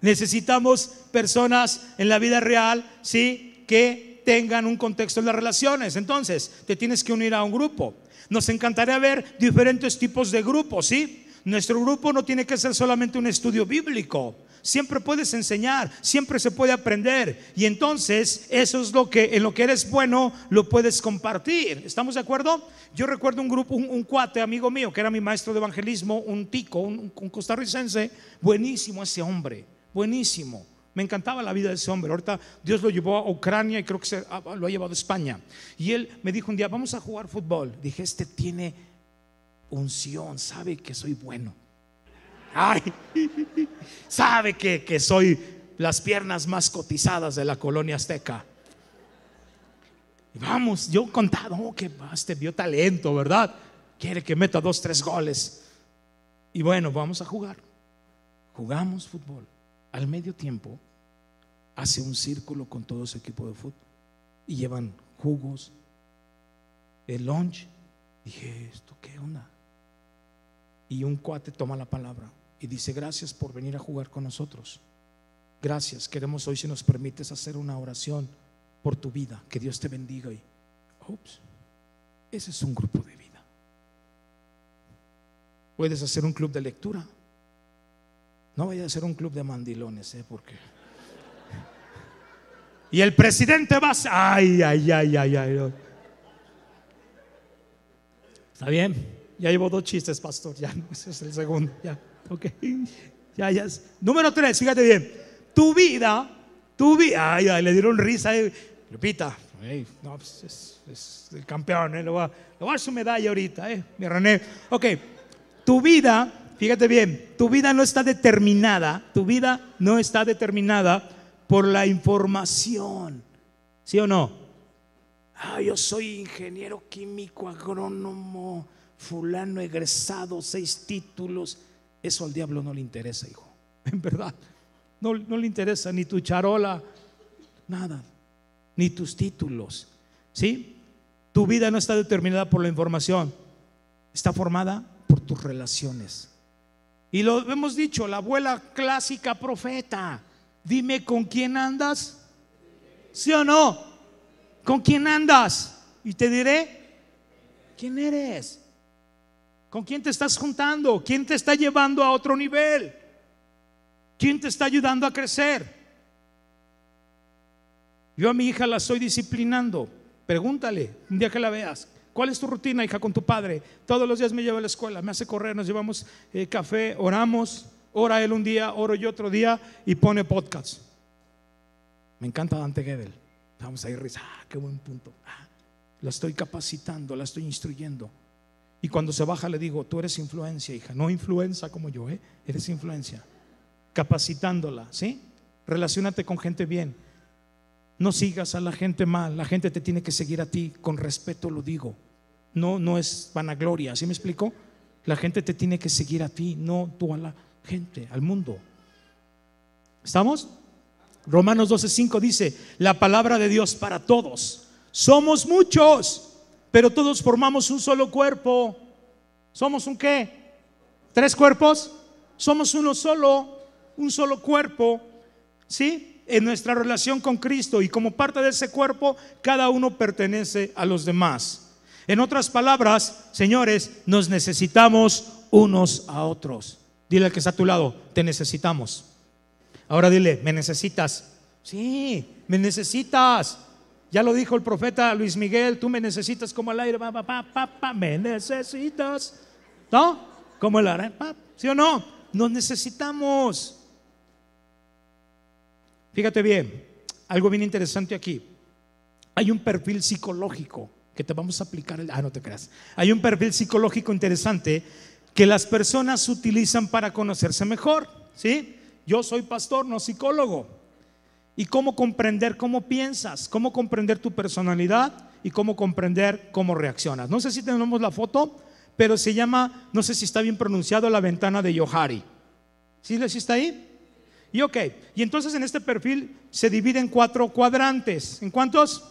Necesitamos personas en la vida real, ¿sí? Que tengan un contexto en las relaciones. Entonces, te tienes que unir a un grupo. Nos encantaría ver diferentes tipos de grupos, ¿sí? Nuestro grupo no tiene que ser solamente un estudio bíblico. Siempre puedes enseñar, siempre se puede aprender. Y entonces, eso es lo que en lo que eres bueno lo puedes compartir. ¿Estamos de acuerdo? Yo recuerdo un grupo, un, cuate amigo mío que era mi maestro de evangelismo, un tico, un costarricense, buenísimo ese hombre buenísimo. Me encantaba la vida de ese hombre. Ahorita Dios lo llevó a Ucrania y creo que se, lo ha llevado a España. Y él me dijo un día, vamos a jugar fútbol. Dije, este tiene unción, sabe que soy bueno. Ay, sabe que, que soy las piernas más cotizadas de la colonia azteca. Vamos, yo contado, oh, que este vio talento, ¿verdad? Quiere que meta dos, tres goles. Y bueno, vamos a jugar. Jugamos fútbol al medio tiempo hace un círculo con todo su equipo de fútbol y llevan jugos, el lunch. Dije, ¿esto qué onda? Y un cuate toma la palabra y dice, gracias por venir a jugar con nosotros. Gracias, queremos hoy si nos permites hacer una oración por tu vida, que Dios te bendiga. Y, ups, ese es un grupo de vida. Puedes hacer un club de lectura. No vaya a ser un club de mandilones, ¿eh? Porque. Y el presidente va a. Ay, ay, ay, ay, ay. ¿Está bien? Ya llevo dos chistes, pastor. Ya, ese es el segundo. Ya, ok. Ya, ya. Número tres, fíjate bien. Tu vida, tu vida. Ay, ay, le dieron risa. Eh. Lupita, no, pues es, es, el campeón, ¿eh? Le voy, a, le voy a dar su medalla ahorita, ¿eh? Mi René. Ok, tu vida Fíjate bien, tu vida no está determinada, tu vida no está determinada por la información. ¿Sí o no? Ah, yo soy ingeniero químico, agrónomo, fulano egresado, seis títulos. Eso al diablo no le interesa, hijo. En verdad. No, le interesa ni tu charola, nada, ni tus títulos. ¿Sí? Tu vida no está determinada por la información, está formada por tus relaciones. Y lo hemos dicho, la abuela clásica profeta. Dime con quién andas. ¿Sí o no? ¿Con quién andas? Y te diré, ¿quién eres? ¿Con quién te estás juntando? ¿Quién te está llevando a otro nivel? ¿Quién te está ayudando a crecer? Yo a mi hija la estoy disciplinando. Pregúntale un día que la veas. ¿Cuál es tu rutina, hija, con tu padre? Todos los días me lleva a la escuela, me hace correr, nos llevamos eh, café, oramos, ora él un día, oro yo otro día y pone podcast. Me encanta Dante Gebel. Vamos a ir, ah, qué buen punto. Ah, la estoy capacitando, la estoy instruyendo. Y cuando se baja le digo, tú eres influencia, hija, no influencia como yo, ¿eh? eres influencia. Capacitándola, ¿sí? Relacionate con gente bien. No sigas a la gente mal, la gente te tiene que seguir a ti, con respeto lo digo. No, no es vanagloria, ¿sí me explico? La gente te tiene que seguir a ti, no tú a la gente, al mundo. ¿Estamos? Romanos 12:5 dice, la palabra de Dios para todos. Somos muchos, pero todos formamos un solo cuerpo. ¿Somos un qué? ¿Tres cuerpos? Somos uno solo, un solo cuerpo. ¿Sí? en nuestra relación con Cristo y como parte de ese cuerpo, cada uno pertenece a los demás. En otras palabras, señores, nos necesitamos unos a otros. Dile al que está a tu lado, te necesitamos. Ahora dile, me necesitas. Sí, me necesitas. Ya lo dijo el profeta Luis Miguel, tú me necesitas como el aire, me necesitas. ¿No? Como el aire, ¿sí o no? Nos necesitamos. Fíjate bien, algo bien interesante aquí. Hay un perfil psicológico que te vamos a aplicar. ah, no te creas. Hay un perfil psicológico interesante que las personas utilizan para conocerse mejor. ¿Sí? Yo soy pastor, no psicólogo. ¿Y cómo comprender cómo piensas? ¿Cómo comprender tu personalidad? y cómo comprender cómo reaccionas. No sé si tenemos la foto, pero se llama, no sé si está bien pronunciado, la ventana de Yohari. ¿Sí, ¿Sí está ahí? Y ok, y entonces en este perfil se divide en cuatro cuadrantes. ¿En cuántos?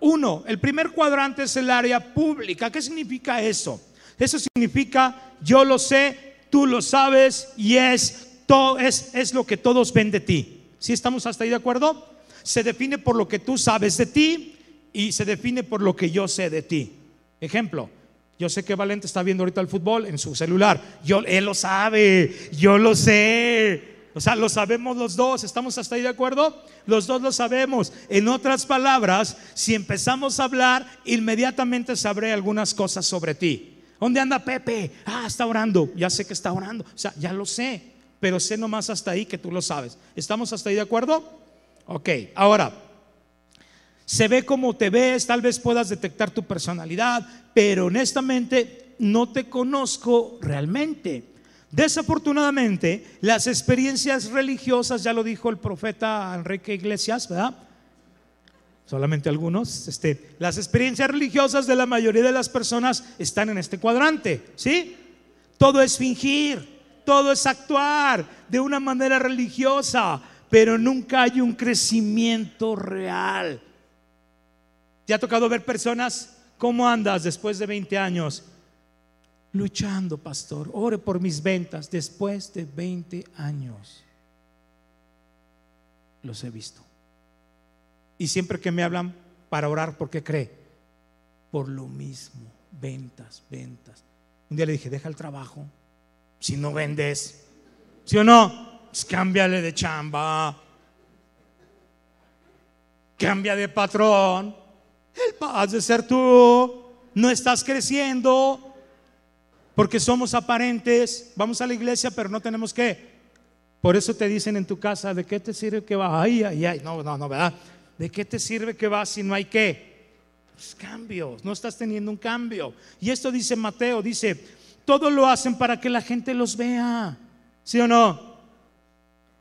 Uno, el primer cuadrante es el área pública. ¿Qué significa eso? Eso significa yo lo sé, tú lo sabes y es, todo, es, es lo que todos ven de ti. ¿Sí estamos hasta ahí de acuerdo? Se define por lo que tú sabes de ti y se define por lo que yo sé de ti. Ejemplo, yo sé que Valente está viendo ahorita el fútbol en su celular. Yo, él lo sabe, yo lo sé. O sea, lo sabemos los dos, ¿estamos hasta ahí de acuerdo? Los dos lo sabemos. En otras palabras, si empezamos a hablar, inmediatamente sabré algunas cosas sobre ti. ¿Dónde anda Pepe? Ah, está orando. Ya sé que está orando. O sea, ya lo sé, pero sé nomás hasta ahí que tú lo sabes. ¿Estamos hasta ahí de acuerdo? Ok, ahora, se ve como te ves, tal vez puedas detectar tu personalidad, pero honestamente no te conozco realmente. Desafortunadamente, las experiencias religiosas, ya lo dijo el profeta Enrique Iglesias, ¿verdad? Solamente algunos. Este, las experiencias religiosas de la mayoría de las personas están en este cuadrante, ¿sí? Todo es fingir, todo es actuar de una manera religiosa, pero nunca hay un crecimiento real. ¿Te ha tocado ver personas? ¿Cómo andas después de 20 años? luchando, pastor. Ore por mis ventas después de 20 años. Los he visto. Y siempre que me hablan para orar, ¿por qué cree? Por lo mismo, ventas, ventas. Un día le dije, deja el trabajo. Si no vendes, ¿sí o no? Pues cámbiale de chamba. Cambia de patrón. El paz de ser tú. No estás creciendo porque somos aparentes, vamos a la iglesia, pero no tenemos que. Por eso te dicen en tu casa, ¿de qué te sirve que vas? Ay, ay, ay, no, no, no, ¿verdad? ¿De qué te sirve que vas si no hay qué? Pues cambios, no estás teniendo un cambio. Y esto dice Mateo, dice, todo lo hacen para que la gente los vea. ¿Sí o no?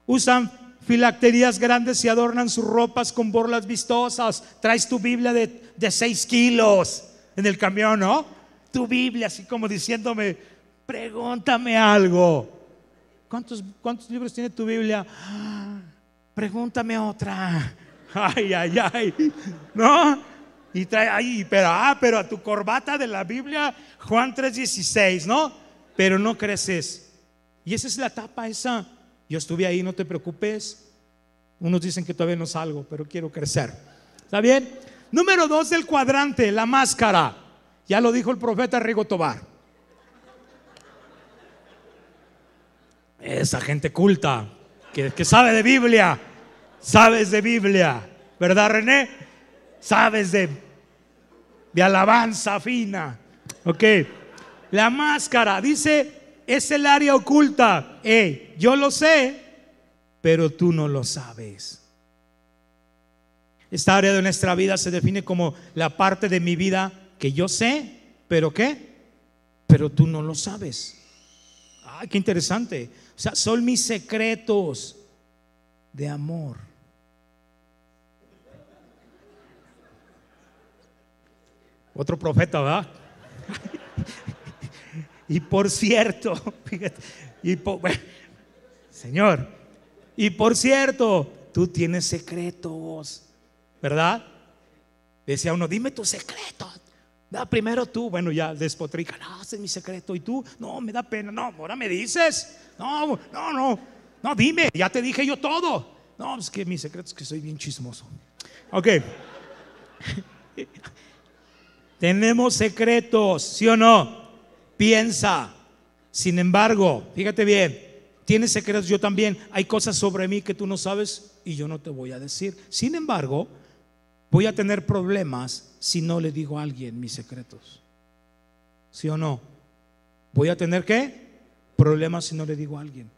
Usan filacterías grandes y adornan sus ropas con borlas vistosas. Traes tu Biblia de, de 6 kilos en el camión, ¿no? tu Biblia, así como diciéndome, pregúntame algo. ¿Cuántos, cuántos libros tiene tu Biblia? pregúntame otra. Ay, ay, ay. ¿No? Y trae ahí, pero, ah, pero a tu corbata de la Biblia, Juan 3:16, ¿no? Pero no creces. Y esa es la etapa esa. Yo estuve ahí, no te preocupes. Unos dicen que todavía no salgo, pero quiero crecer. ¿Está bien? Número dos del cuadrante, la máscara. Ya lo dijo el profeta Rigo Tobar. Esa gente culta, que, sabe de Biblia, sabes de Biblia, ¿verdad René? Sabes de, de alabanza fina. Ok, la máscara, dice, es el área oculta. Hey, yo lo sé, pero tú no lo sabes. Esta área de nuestra vida se define como la parte de mi vida que yo sé, pero ¿qué? Pero tú no lo sabes. Ay, qué interesante. O sea, son mis secretos de amor. Otro profeta, ¿verdad? y por cierto, y Señor, y por cierto, tú tienes secretos, ¿verdad? Decía uno, dime tus secretos primero tú, bueno, ya despotrica, no, ese es mi secreto. Y tú, no, me da pena, no, ahora me dices, no, no, no, no, dime, ya te dije yo todo. No, es que mi secreto es que soy bien chismoso. Ok. Tenemos secretos, ¿sí o no? Piensa. Sin embargo, fíjate bien, tienes secretos, yo también. Hay cosas sobre mí que tú no sabes y yo no te voy a decir. Sin embargo, voy a tener problemas si no le digo a alguien mis secretos. ¿Sí o no? Voy a tener qué? Problemas si no le digo a alguien.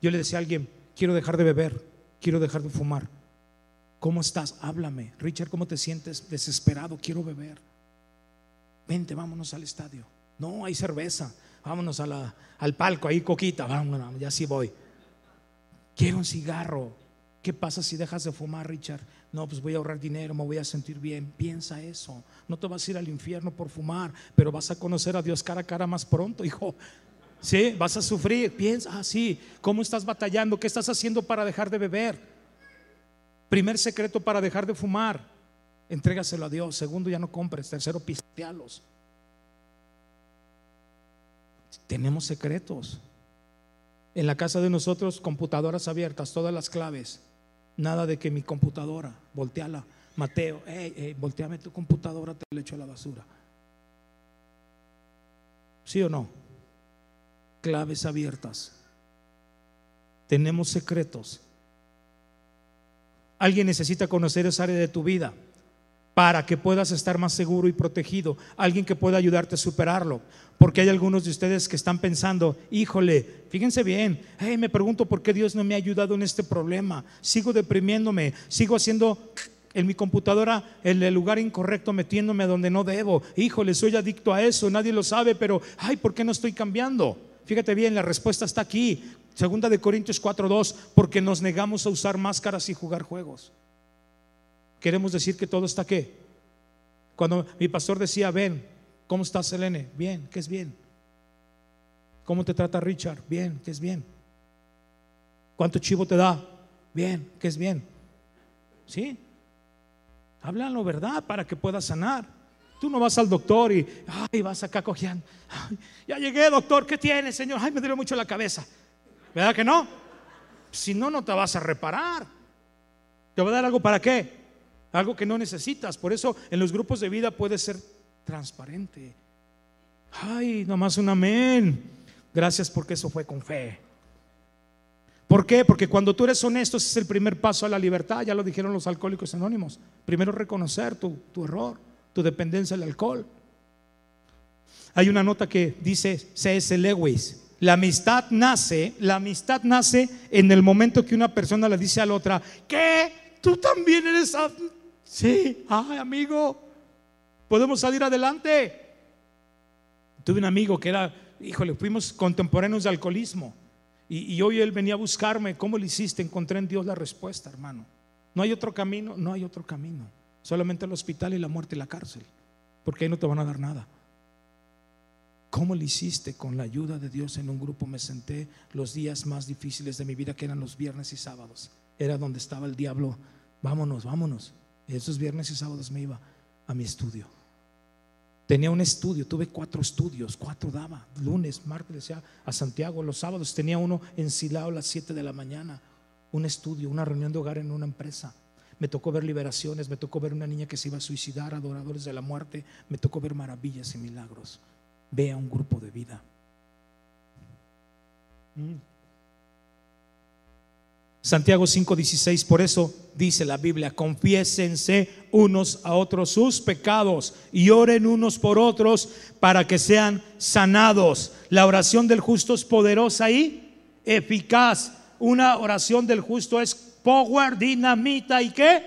Yo le decía a alguien, quiero dejar de beber, quiero dejar de fumar. ¿Cómo estás? Háblame. Richard, ¿cómo te sientes? Desesperado, quiero beber. Vente, vámonos al estadio. No, hay cerveza. Vámonos al palco, ahí coquita. Vámonos, ya sí voy. Quiero un cigarro. ¿Qué pasa si dejas de fumar, Richard? No, pues voy a ahorrar dinero, me voy a sentir bien. Piensa eso. No te vas a ir al infierno por fumar, pero vas a conocer a Dios cara a cara más pronto, hijo. Sí, vas a sufrir. Piensa, ah, sí, ¿cómo estás batallando? ¿Qué estás haciendo para dejar de beber? Primer secreto para dejar de fumar, entrégaselo a Dios. Segundo, ya no compres. Tercero, pistealos. Tenemos secretos. En la casa de nosotros, computadoras abiertas, todas las claves. Nada de que mi computadora, volteala. Mateo, hey, volteame tu computadora, te la echo a la basura. ¿Sí o no? Claves abiertas. Tenemos secretos. Alguien necesita conocer esa área de tu vida para que puedas estar más seguro y protegido. Alguien que pueda ayudarte a superarlo. Porque hay algunos de ustedes que están pensando, híjole, fíjense bien, hey, me pregunto por qué Dios no me ha ayudado en este problema. Sigo deprimiéndome, sigo haciendo en mi computadora en el lugar incorrecto, metiéndome donde no debo. Híjole, soy adicto a eso, nadie lo sabe, pero, ay, ¿por qué no estoy cambiando? Fíjate bien, la respuesta está aquí. Segunda de Corintios 4:2, porque nos negamos a usar máscaras y jugar juegos. Queremos decir que todo está qué. Cuando mi pastor decía, ven, ¿cómo estás, Selene? Bien, ¿qué es bien? ¿Cómo te trata Richard? Bien, ¿qué es bien? ¿Cuánto chivo te da? Bien, ¿qué es bien? ¿Sí? Háblalo, ¿verdad? Para que puedas sanar. Tú no vas al doctor y, ay, vas acá cogiendo. ya llegué, doctor, ¿qué tienes, señor? Ay, me duele mucho la cabeza. ¿Verdad que no? Si no, no te vas a reparar. ¿Te va a dar algo para qué? Algo que no necesitas. Por eso en los grupos de vida puedes ser transparente. Ay, nomás un amén. Gracias porque eso fue con fe. ¿Por qué? Porque cuando tú eres honesto, ese es el primer paso a la libertad. Ya lo dijeron los alcohólicos anónimos. Primero reconocer tu, tu error, tu dependencia del alcohol. Hay una nota que dice C.S. Lewis. La amistad nace, la amistad nace en el momento que una persona le dice a la otra, ¿qué? Tú también eres Sí, ay amigo, podemos salir adelante. Tuve un amigo que era, híjole, fuimos contemporáneos de alcoholismo. Y, y, hoy él venía a buscarme, ¿cómo lo hiciste? Encontré en Dios la respuesta, hermano. No hay otro camino, no hay otro camino. Solamente el hospital y la muerte y la cárcel. Porque ahí no te van a dar nada. ¿Cómo lo hiciste? Con la ayuda de Dios en un grupo me senté los días más difíciles de mi vida, que eran los viernes y sábados. Era donde estaba el diablo. Vámonos, vámonos. Y esos viernes y sábados me iba a mi estudio. Tenía un estudio, tuve cuatro estudios, cuatro daba, lunes, martes, decía a Santiago, los sábados tenía uno en Silao a las 7 de la mañana, un estudio, una reunión de hogar en una empresa. Me tocó ver liberaciones, me tocó ver una niña que se iba a suicidar, adoradores de la muerte, me tocó ver maravillas y milagros. Vea un grupo de vida. Mm. Santiago 5:16, por eso dice la Biblia, confiésense unos a otros sus pecados y oren unos por otros para que sean sanados. La oración del justo es poderosa y eficaz. Una oración del justo es power, dinamita y qué?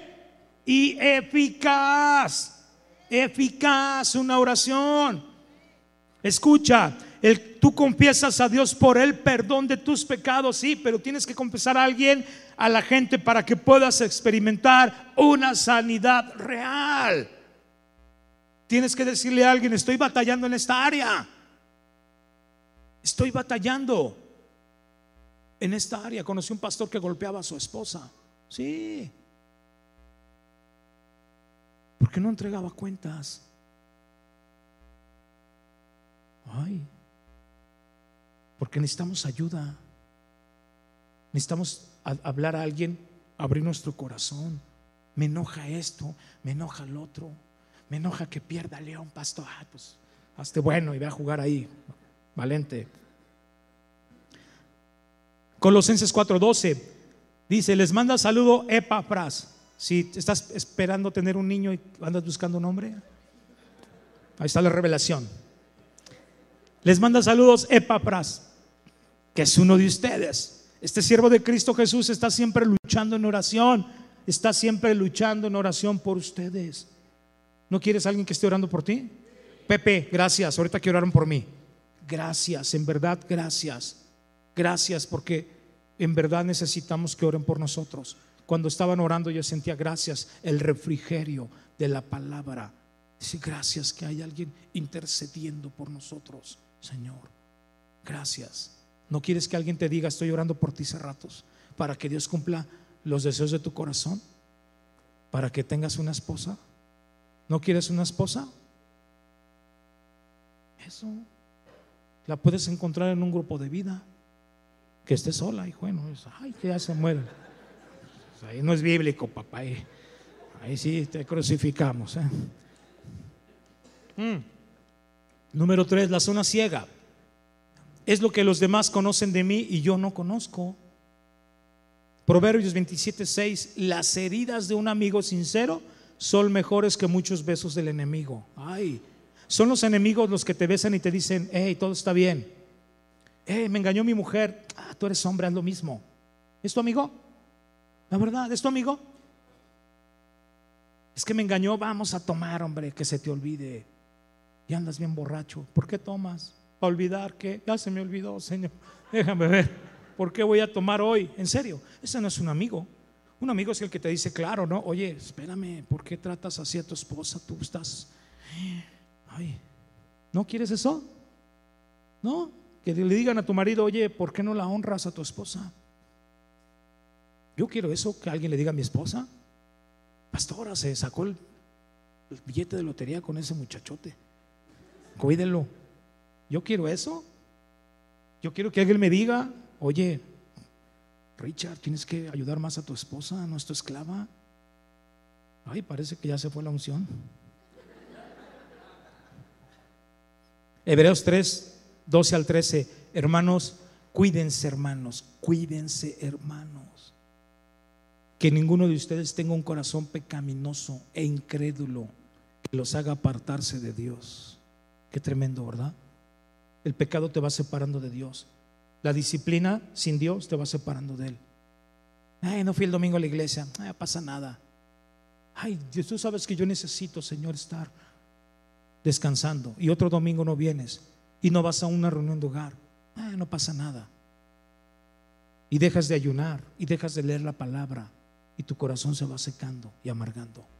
Y eficaz. Eficaz una oración. Escucha, tú confiesas a Dios por el perdón de tus pecados, sí, pero tienes que confesar a alguien, a la gente, para que puedas experimentar una sanidad real. Tienes que decirle a alguien, estoy batallando en esta área. Estoy batallando en esta área. Conocí un pastor que golpeaba a su esposa. Sí. Porque no entregaba cuentas. Ay, porque necesitamos ayuda. Necesitamos hablar a alguien, abrir nuestro corazón. Me enoja esto, me enoja el otro, me enoja que pierda León, pastor. Ah, pues hazte bueno y ve a jugar ahí, valente. Colosenses 4:12 dice: Les manda saludo Epafras. Si estás esperando tener un niño y andas buscando un hombre, ahí está la revelación. Les manda saludos Epafras que es uno de ustedes. Este siervo de Cristo Jesús está siempre luchando en oración, está siempre luchando en oración por ustedes. ¿No quieres alguien que esté orando por ti? Pepe, gracias, ahorita que oraron por mí. Gracias, en verdad, gracias. Gracias porque en verdad necesitamos que oren por nosotros. cuando estaban orando yo sentía gracias, el refrigerio de la palabra. Dice, gracias que hay alguien intercediendo por nosotros, Señor. Gracias. ¿No quieres que alguien te diga, estoy orando por ti hace ratos, para que Dios cumpla los deseos de tu corazón? Para que tengas una esposa. ¿No quieres una esposa? Eso. La puedes encontrar en un grupo de vida. Que esté sola, y bueno, ay, que ya se muere. Ahí no es bíblico, papá. Ahí, sí te crucificamos. ¿eh? Mm. Número tres, la zona ciega. Es lo que los demás conocen de mí y yo no conozco. Proverbios 27, 6. Las heridas de un amigo sincero son mejores que muchos besos del enemigo. Ay, son los enemigos los que te besan y te dicen, hey, todo está bien. Hey, me engañó mi mujer. Ah, tú eres hombre, haz lo mismo. ¿Es tu amigo? La verdad, ¿es tu amigo? Es que me engañó, vamos a tomar, hombre, que se te olvide. Y andas bien borracho. ¿Por qué tomas? ¿Para olvidar que ya se me olvidó, Señor? Déjame ver. ¿Por qué voy a tomar hoy? En serio, ese no es un amigo. Un amigo es el que te dice, claro, ¿no? Oye, espérame, ¿por qué tratas así a tu esposa? Tú estás Ay, ¿no quieres eso? ¿No? Que le digan a tu marido, oye, ¿por qué no la honras a tu esposa? Yo quiero eso, que alguien le diga a mi esposa. Pastora, se sacó el, billete de lotería con ese muchachote. Cuídenlo. Yo quiero eso. Yo quiero que alguien me diga, oye, Richard, tienes que ayudar más a tu esposa, no es tu esclava. Ay, parece que ya se fue la unción. Hebreos 3, 12 al 13. Hermanos, cuídense hermanos, cuídense hermanos. Que ninguno de ustedes tenga un corazón pecaminoso e incrédulo que los haga apartarse de Dios. Qué tremendo, ¿verdad? El pecado te va separando de Dios. La disciplina sin Dios te va separando de Él. Ay, no fui el domingo a la iglesia. Ay, pasa nada. Ay, Dios, tú sabes que yo necesito, Señor, estar descansando y otro domingo no vienes y no vas a una reunión de hogar, ah, no pasa nada. Y dejas de ayunar y dejas de leer la palabra y tu corazón se va secando y amargando.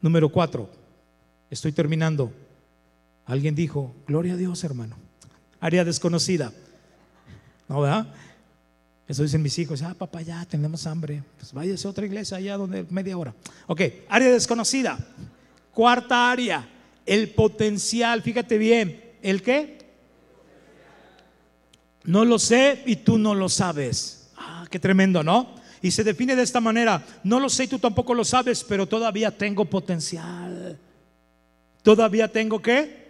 Número cuatro, estoy terminando. Alguien dijo, gloria a Dios hermano, área desconocida. ¿No, verdad? Eso dicen mis hijos, ah, papá, ya tenemos hambre. Pues váyase a otra iglesia allá donde media hora. Ok, área desconocida. Cuarta área, el potencial. Fíjate bien, ¿el qué? No lo sé y tú no lo sabes. Ah, qué tremendo, ¿no? Y se define de esta manera, no lo sé y tú tampoco lo sabes, pero todavía tengo potencial. Todavía tengo qué?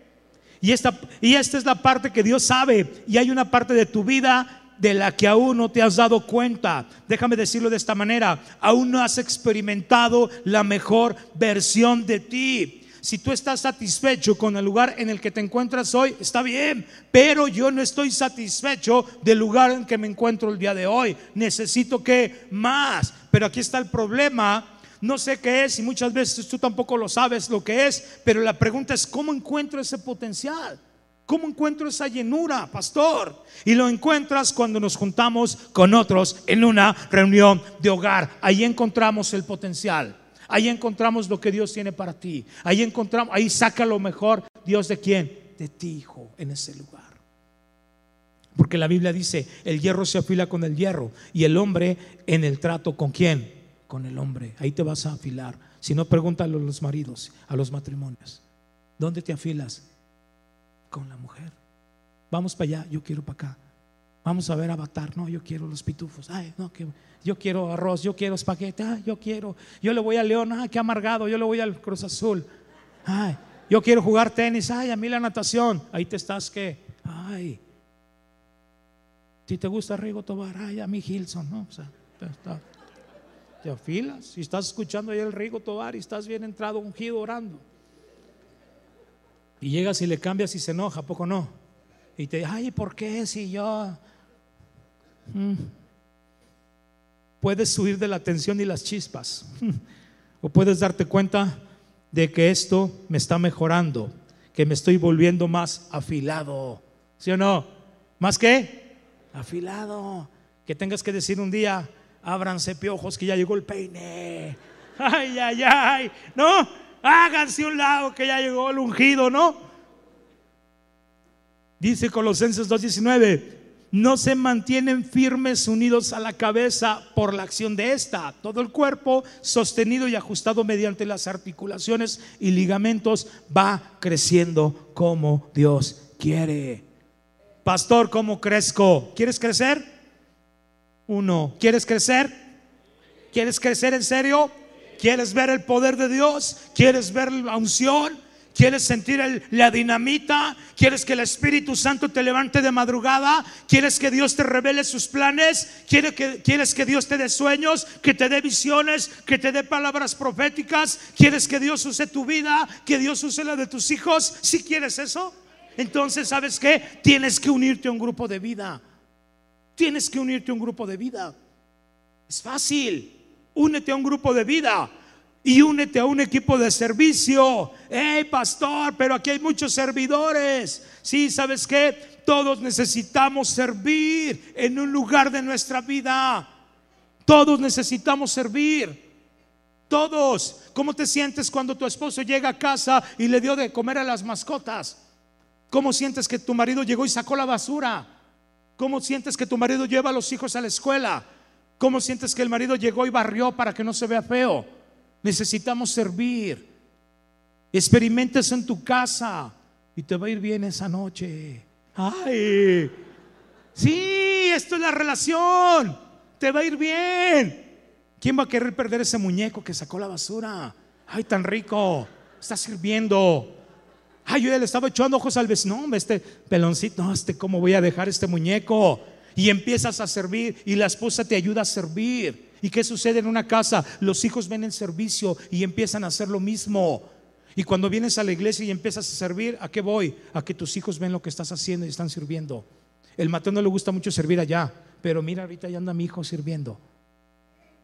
Y esta, y esta es la parte que Dios sabe. Y hay una parte de tu vida de la que aún no te has dado cuenta. Déjame decirlo de esta manera, aún no has experimentado la mejor versión de ti. Si tú estás satisfecho con el lugar en el que te encuentras hoy, está bien, pero yo no estoy satisfecho del lugar en que me encuentro el día de hoy. Necesito que más. Pero aquí está el problema. No sé qué es y muchas veces tú tampoco lo sabes lo que es, pero la pregunta es, ¿cómo encuentro ese potencial? ¿Cómo encuentro esa llenura, pastor? Y lo encuentras cuando nos juntamos con otros en una reunión de hogar. Ahí encontramos el potencial. Ahí encontramos lo que Dios tiene para ti. Ahí encontramos, ahí saca lo mejor Dios de quién? De ti, hijo, en ese lugar. Porque la Biblia dice, el hierro se afila con el hierro y el hombre en el trato con quién? Con el hombre. Ahí te vas a afilar. Si no, pregúntale a los maridos, a los matrimonios. ¿Dónde te afilas? con la mujer. Vamos para allá, yo quiero para acá. Vamos a ver Avatar, no, yo quiero los pitufos. Ay, no, que yo quiero arroz, yo quiero espagueti, ay, yo quiero. Yo le voy al León, ay, qué amargado, yo le voy al Cruz Azul. Ay, yo quiero jugar tenis, ay, a mí la natación. Ahí te estás que, ay. Si te gusta Rigo Tobar, ay, a mí Gilson, ¿no? O sea, está, te afilas. Si estás escuchando ahí el Rigo Tobar y estás bien entrado, ungido, orando. Y llegas y le cambias y se enoja, poco no? Y te dice, ay, ¿por qué si yo... Mm. Puedes subir de la tensión y las chispas. o puedes darte cuenta de que esto me está mejorando, que me estoy volviendo más afilado. ¿Sí o no? ¿Más qué? Afilado. Que tengas que decir un día, ábranse piojos que ya llegó el peine. Ay, ay, ay. No, háganse un lado que ya llegó el ungido, ¿no? Dice Colosenses 2.19, no se mantienen firmes unidos a la cabeza por la acción de esta. Todo el cuerpo, sostenido y ajustado mediante las articulaciones y ligamentos, va creciendo como Dios quiere. Pastor, ¿cómo crezco? ¿Quieres crecer? Uno, ¿quieres crecer? ¿Quieres crecer en serio? ¿Quieres ver el poder de Dios? ¿Quieres ver la unción? ¿Quieres sentir la dinamita? ¿Quieres que el Espíritu Santo te levante de madrugada? ¿Quieres que Dios te revele sus planes? ¿Quieres que, ¿Quieres que Dios te dé sueños? ¿Que te dé visiones? ¿Que te dé palabras proféticas? ¿Quieres que Dios use tu vida? ¿Que Dios use la de tus hijos? Si quieres eso, entonces ¿sabes qué? Tienes que unirte a un grupo de vida. Tienes que unirte a un grupo de vida. Es fácil. Únete a un grupo de vida y únete a un equipo de servicio. Hey, pastor, pero aquí hay muchos servidores. Sí, ¿sabes qué? Todos necesitamos servir en un lugar de nuestra vida. Todos necesitamos servir. Todos. ¿Cómo te sientes cuando tu esposo llega a casa y le dio de comer a las mascotas? ¿Cómo sientes que tu marido llegó y sacó la basura? ¿Cómo sientes que tu marido lleva a los hijos a la escuela? ¿Cómo sientes que el marido llegó y barrió para que no se vea feo? Necesitamos servir. Experimentes en tu casa y te va a ir bien esa noche. Ay, sí, esto es la relación. Te va a ir bien. ¿Quién va a querer perder ese muñeco que sacó la basura? Ay, tan rico. Está sirviendo. Ay, yo ya le estaba echando ojos al vecino. No, este peloncito, este, ¿cómo voy a dejar este muñeco? Y empiezas a servir y la esposa te ayuda a servir. ¿Y qué sucede en una casa? Los hijos ven el servicio y empiezan a hacer lo mismo. Y cuando vienes a la iglesia y empiezas a servir, ¿a qué voy? A que tus hijos ven lo que estás haciendo y están sirviendo. El matón no le gusta mucho servir allá, pero mira, ahorita ya anda mi hijo sirviendo.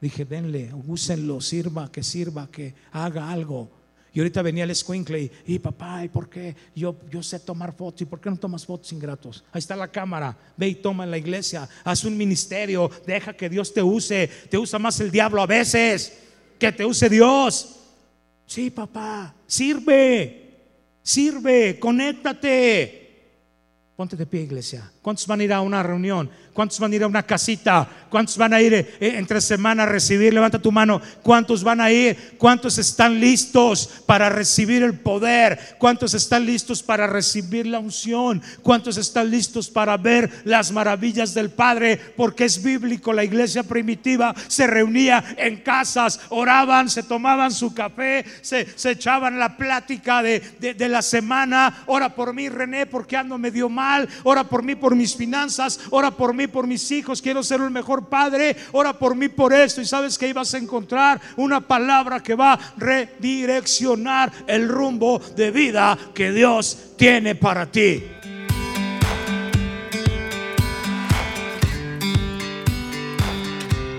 Dije, denle, úsenlo, sirva, que sirva, que haga algo. Y ahorita venía el escuincle y, papá, ¿y por qué? Yo, yo sé tomar fotos. ¿Y por qué no tomas fotos ingratos? Ahí está la cámara. Ve y toma en la iglesia. Haz un ministerio. Deja que Dios te use. Te usa más el diablo a veces que te use Dios. Sí, papá. Sirve. Sirve. Conéctate. Ponte de pie, iglesia. ¿Cuántos van a ir a una reunión? ¿Cuántos van a ir a una casita? ¿Cuántos van a ir eh, entre semana a recibir? Levanta tu mano. ¿Cuántos van a ir? ¿Cuántos están listos para recibir el poder? ¿Cuántos están listos para recibir la unción? ¿Cuántos están listos para ver las maravillas del Padre? Porque es bíblico. La iglesia primitiva se reunía en casas, oraban, se tomaban su café, se, echaban la plática de, de, la semana. Ora por mí, René, porque ando medio mal. Ora por mí, por mis finanzas. Ora por mí por mis hijos, quiero ser el mejor padre, ora por mí por esto y sabes que ibas a encontrar una palabra que va a redireccionar el rumbo de vida que Dios tiene para ti.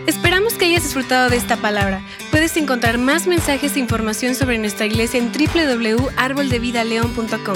Esperamos que hayas disfrutado de esta palabra. Puedes encontrar más mensajes e información sobre nuestra iglesia en www.arboldevidaleon.com.